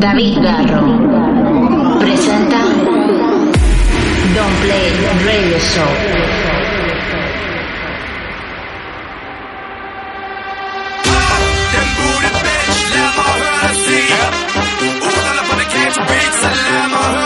David Garro presenta Don Play Radio Show. The.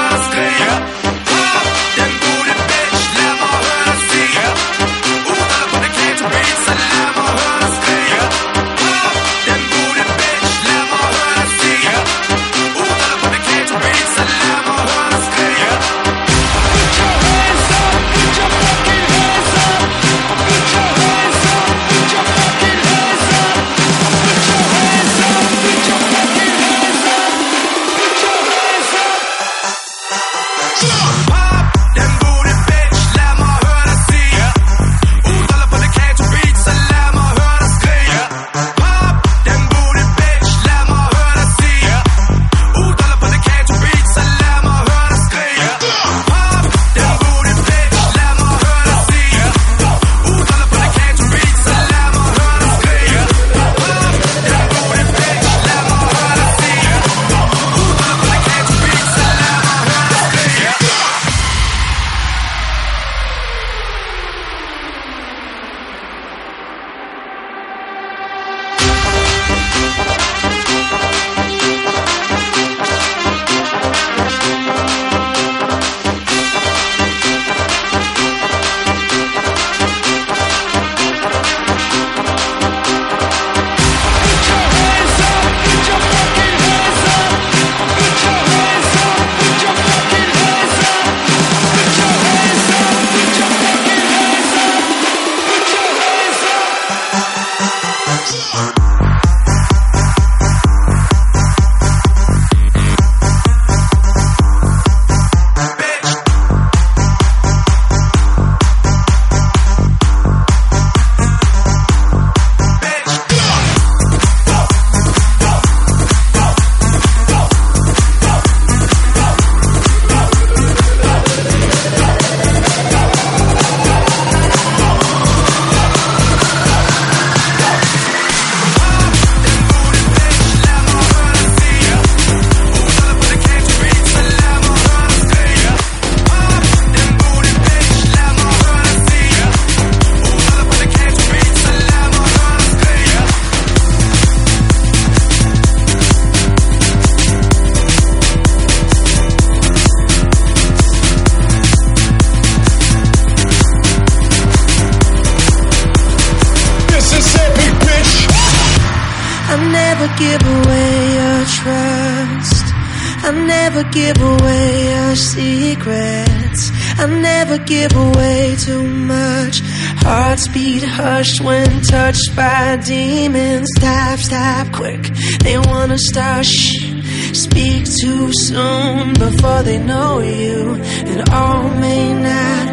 crushed when touched by demons. Stop, stop, quick. They wanna start. Shh. Speak too soon before they know you, and all may not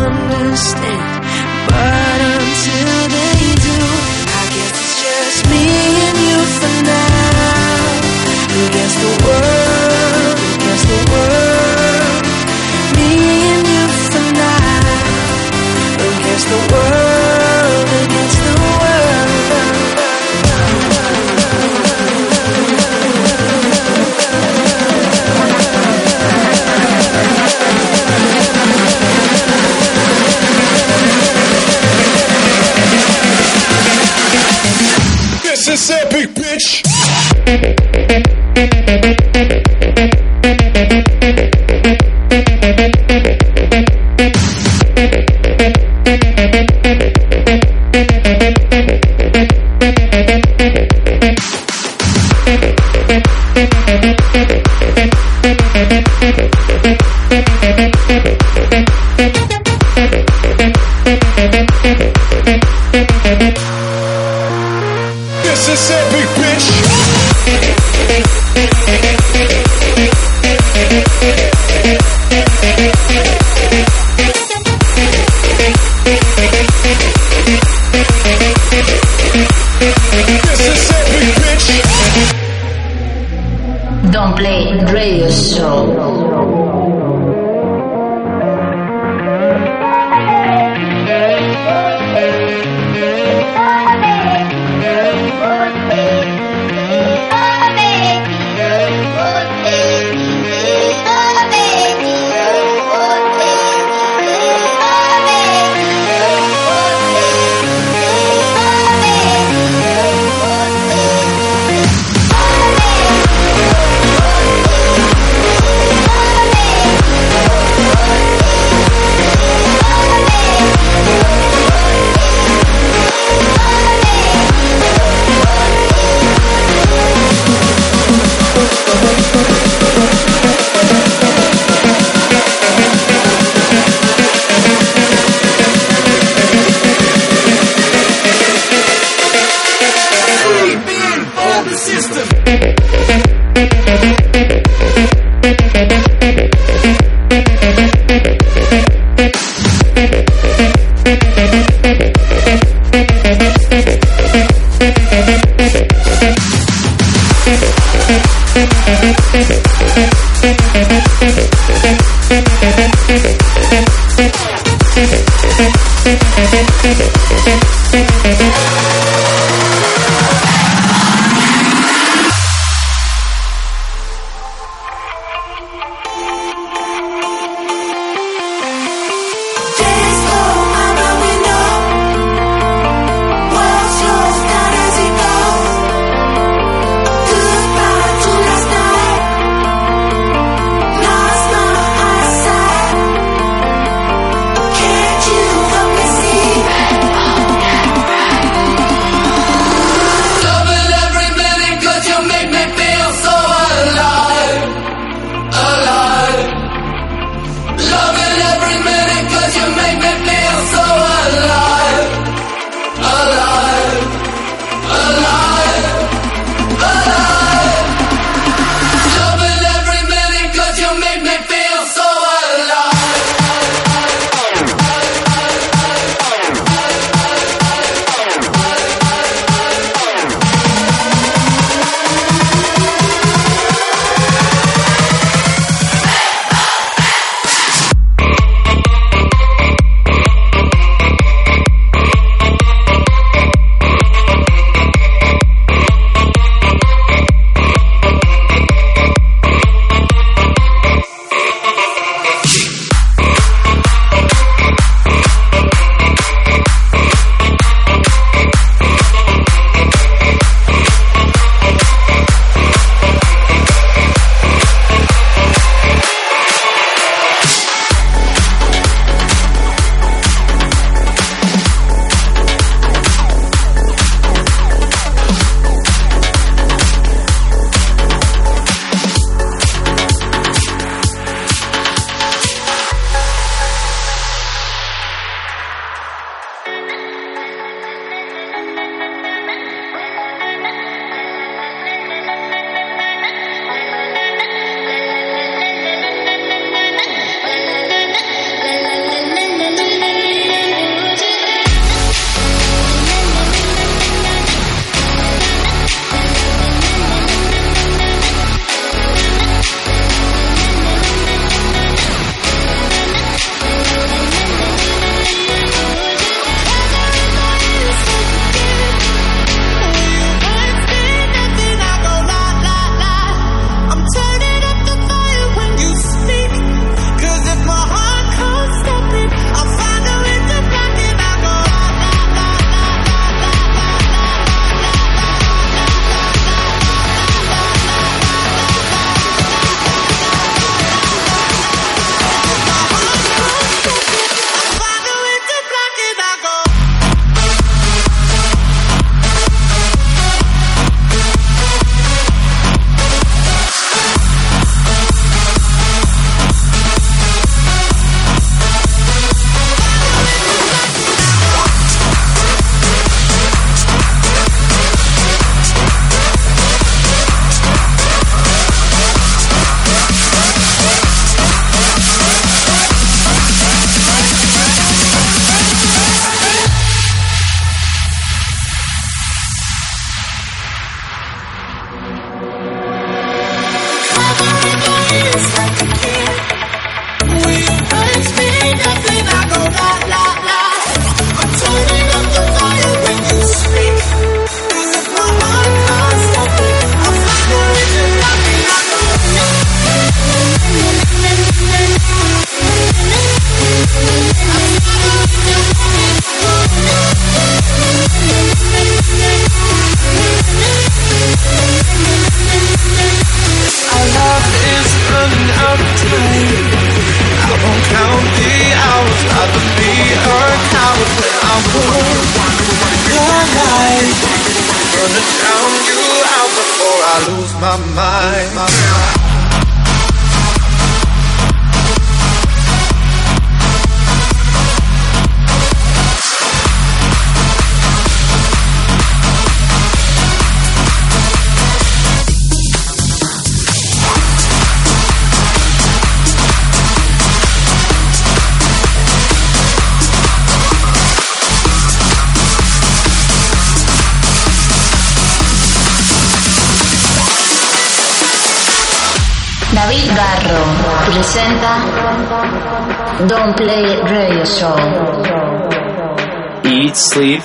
understand. But until they do, I guess it's just me and you for now. I guess the world.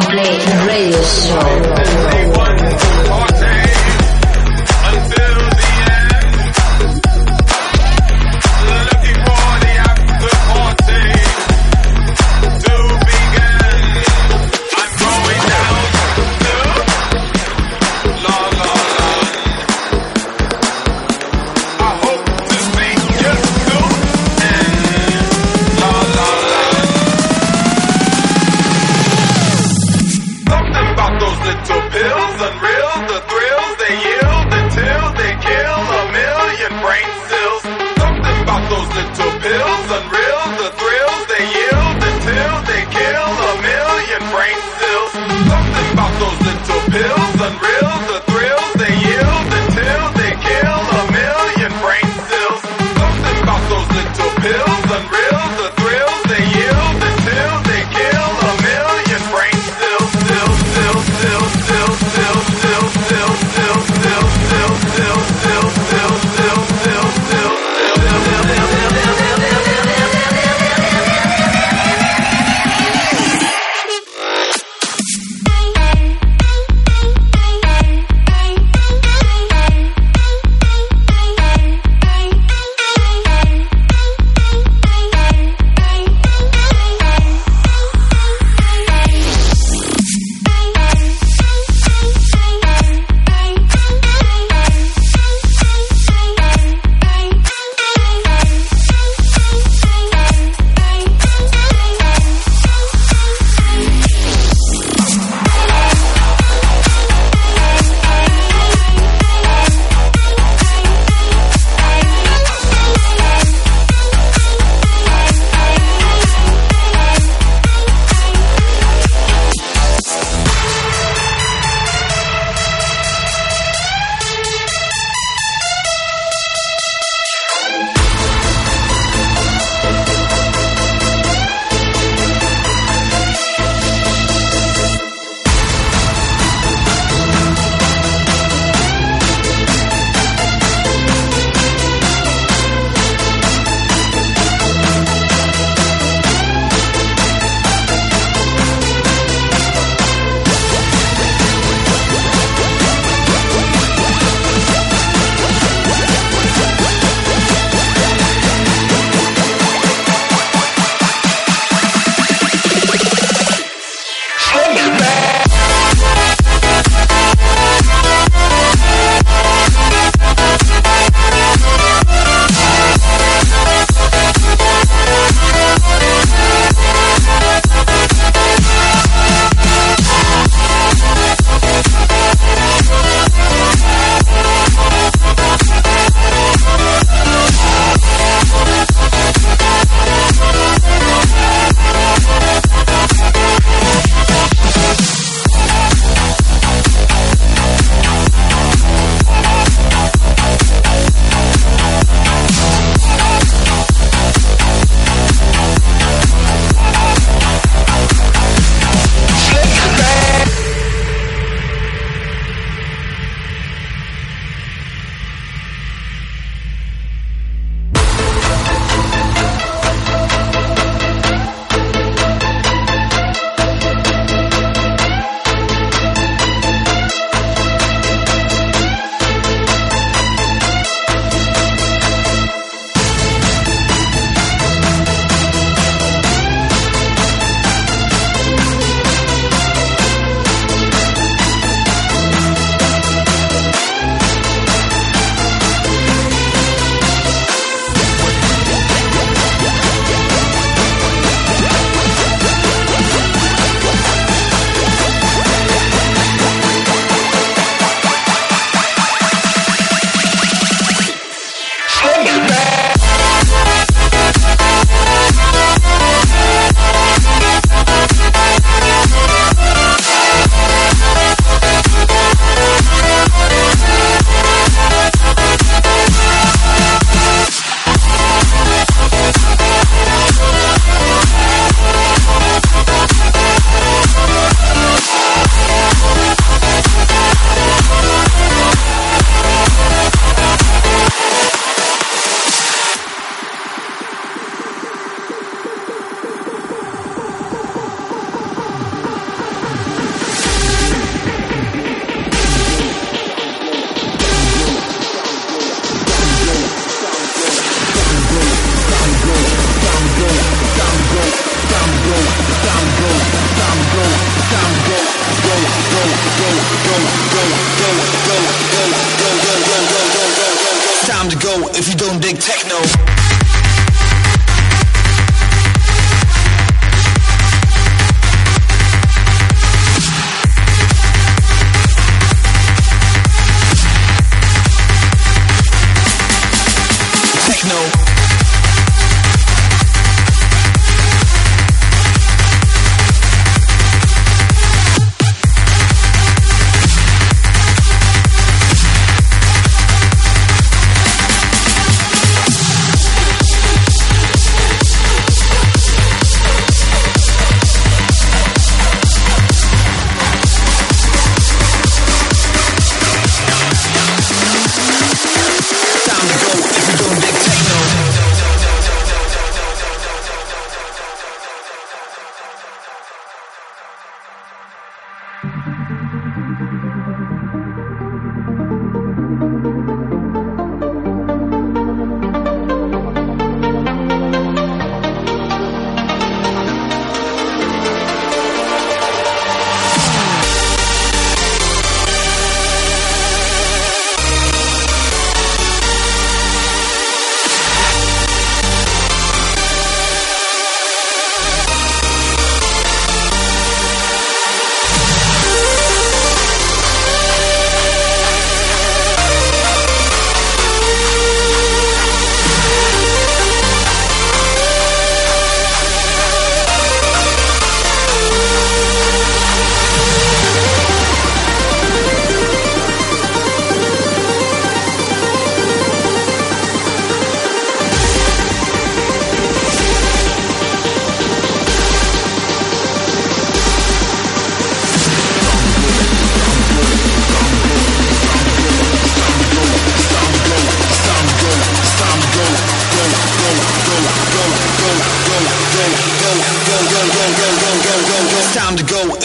Complete Radio Show.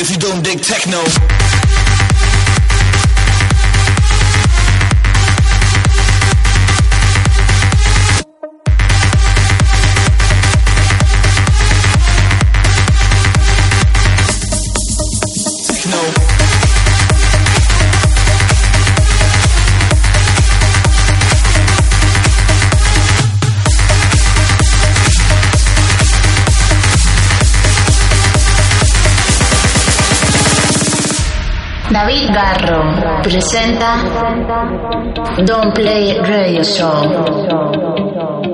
if you don't dig techno. presenta Don't Play Radio Show.